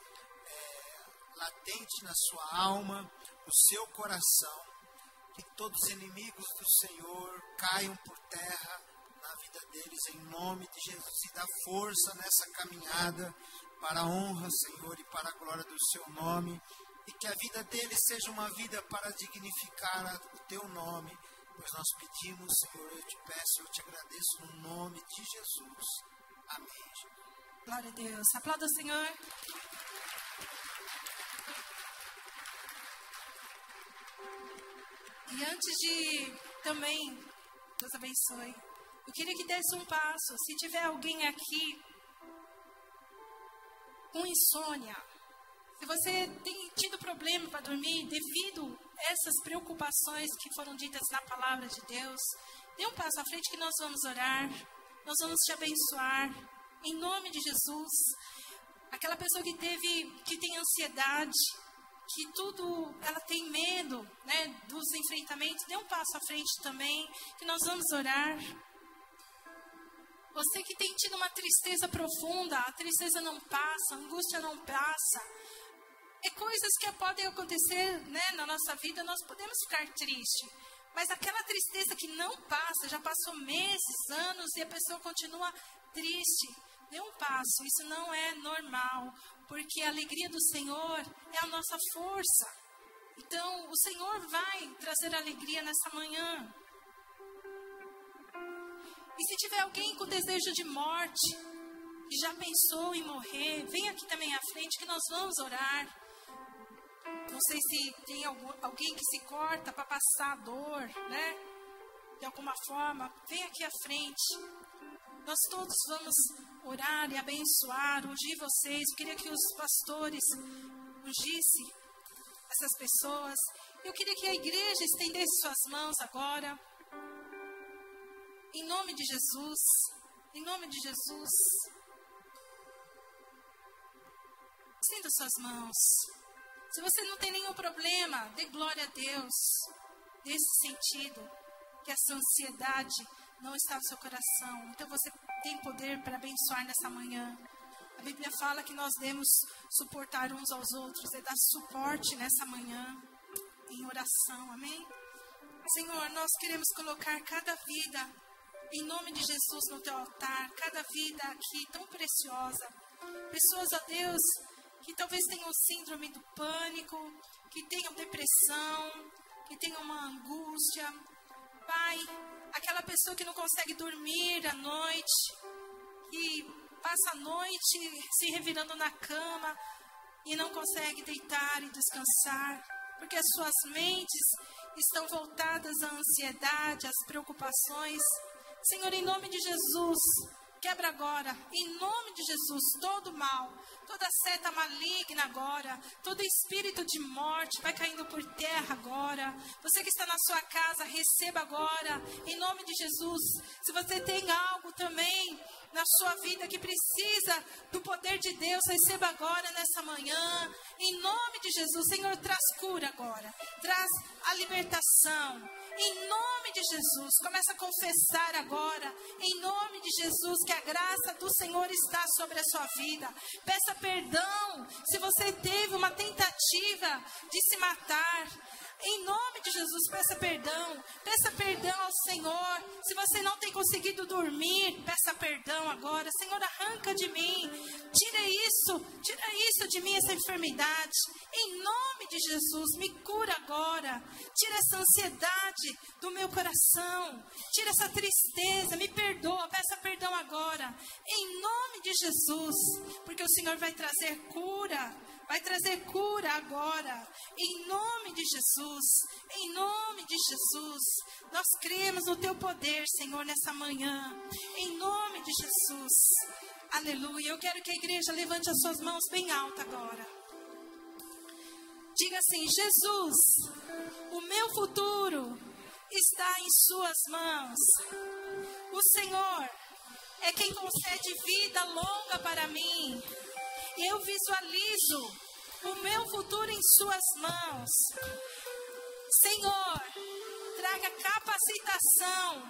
é, latente na sua alma, no seu coração, que todos os inimigos do Senhor caiam por terra na vida deles, em nome de Jesus, e dá força nessa caminhada para a honra, Senhor, e para a glória do seu nome, e que a vida deles seja uma vida para dignificar o teu nome, pois nós pedimos, Senhor, eu te peço, eu te agradeço no nome de Jesus. Amém. Glória a Deus. Aplauda o Senhor. E antes de também, Deus abençoe, eu queria que desse um passo. Se tiver alguém aqui com insônia, se você tem tido problema para dormir devido a essas preocupações que foram ditas na palavra de Deus, dê um passo à frente que nós vamos orar, nós vamos te abençoar, em nome de Jesus. Aquela pessoa que teve, que tem ansiedade, que tudo, ela tem medo, né, dos enfrentamentos, dê um passo à frente também, que nós vamos orar. Você que tem tido uma tristeza profunda, a tristeza não passa, a angústia não passa. É coisas que podem acontecer né, na nossa vida, nós podemos ficar tristes. Mas aquela tristeza que não passa, já passou meses, anos e a pessoa continua triste. Dê um passo, isso não é normal, porque a alegria do Senhor é a nossa força. Então, o Senhor vai trazer alegria nessa manhã. E se tiver alguém com desejo de morte, que já pensou em morrer, vem aqui também à frente que nós vamos orar. Não sei se tem algum, alguém que se corta para passar dor, né? De alguma forma, vem aqui à frente. Nós todos vamos orar e abençoar, ungir vocês. Eu queria que os pastores ungissem essas pessoas. Eu queria que a igreja estendesse suas mãos agora. Em nome de Jesus. Em nome de Jesus. Sinta suas mãos. Se você não tem nenhum problema, dê glória a Deus. Nesse sentido, que essa ansiedade não está no seu coração. Então você tem poder para abençoar nessa manhã. A Bíblia fala que nós devemos suportar uns aos outros e dar suporte nessa manhã em oração. Amém? Senhor, nós queremos colocar cada vida em nome de Jesus no teu altar, cada vida aqui tão preciosa. Pessoas, ó Deus, que talvez tenham síndrome do pânico, que tenham depressão, que tenham uma angústia. Pai, aquela pessoa que não consegue dormir à noite, que passa a noite se revirando na cama e não consegue deitar e descansar, porque as suas mentes estão voltadas à ansiedade, às preocupações. Senhor, em nome de Jesus, quebra agora, em nome de Jesus, todo mal, toda seta maligna agora, todo espírito de morte vai caindo por terra agora. Você que está na sua casa, receba agora, em nome de Jesus. Se você tem algo também na sua vida que precisa do poder de Deus, receba agora nessa manhã, em nome de Jesus. Senhor, traz cura agora, traz a libertação. Em nome de Jesus, começa a confessar agora, em nome de Jesus, que a graça do Senhor está sobre a sua vida. Peça perdão se você teve uma tentativa de se matar. Em nome de Jesus, peça perdão. Peça perdão ao Senhor. Se você não tem conseguido dormir, peça perdão agora. Senhor, arranca de mim. Tira isso. Tira isso de mim, essa enfermidade. Em nome de Jesus, me cura agora. Tira essa ansiedade do meu coração. Tira essa tristeza. Me perdoa. Peça perdão agora. Em nome de Jesus. Porque o Senhor vai trazer cura vai trazer cura agora, em nome de Jesus, em nome de Jesus. Nós cremos no teu poder, Senhor, nessa manhã, em nome de Jesus. Aleluia. Eu quero que a igreja levante as suas mãos bem alta agora. Diga assim: Jesus, o meu futuro está em Suas mãos. O Senhor é quem concede vida longa para mim. Eu visualizo o meu futuro em Suas mãos. Senhor, traga capacitação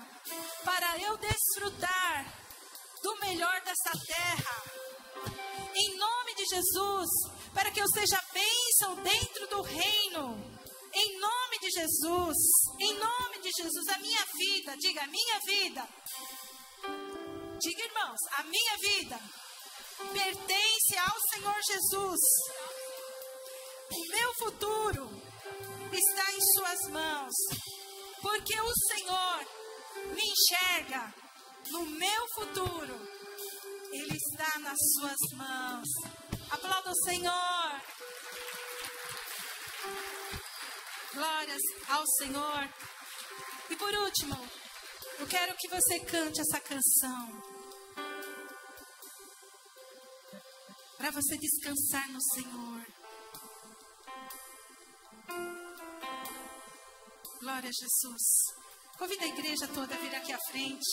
para eu desfrutar do melhor dessa terra. Em nome de Jesus, para que eu seja bênção dentro do reino. Em nome de Jesus, em nome de Jesus, a minha vida, diga a minha vida. Diga, irmãos, a minha vida pertence ao Senhor Jesus. O meu futuro está em Suas mãos, porque o Senhor me enxerga no meu futuro. Ele está nas Suas mãos. Aplauda o Senhor. Glórias ao Senhor. E por último, eu quero que você cante essa canção. para você descansar no Senhor. Glória a Jesus. Convida a igreja toda a vir aqui à frente.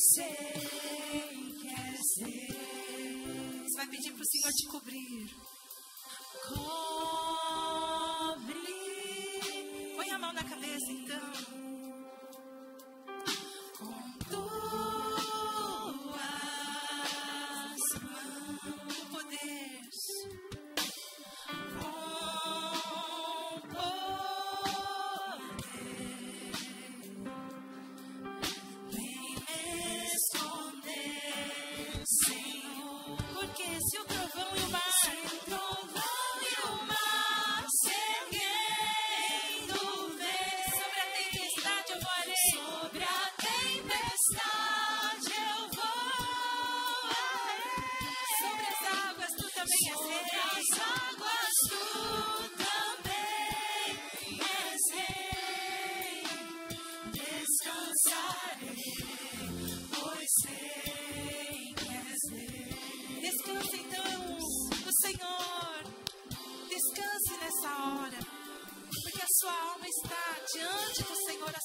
Sei que és Deus. Você vai pedir para o Senhor te cobrir. Cobre. Põe a mão na cabeça então.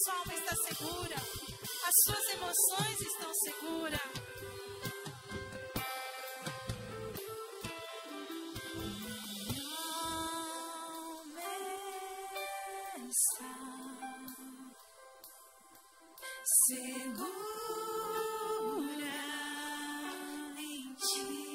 sua alma está segura, as suas emoções estão seguras. segura em ti.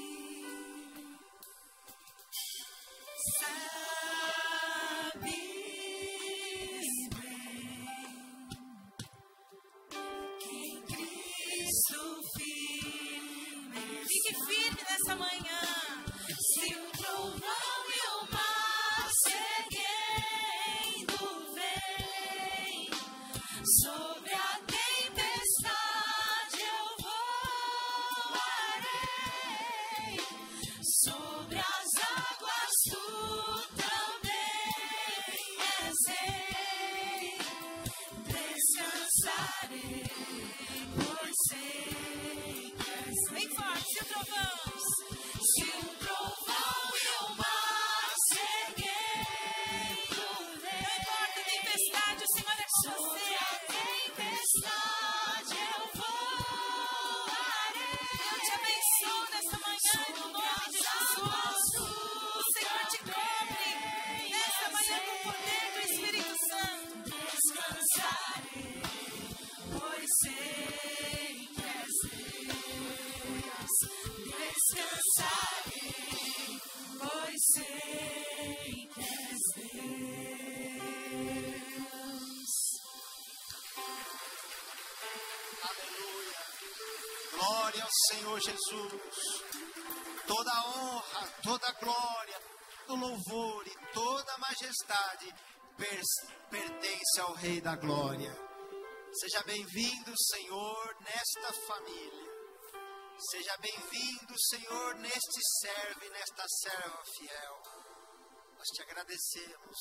Jesus. Toda honra, toda glória, todo louvor e toda majestade pertence ao Rei da Glória. Seja bem-vindo, Senhor, nesta família. Seja bem-vindo, Senhor, neste servo e nesta serva fiel. Nós te agradecemos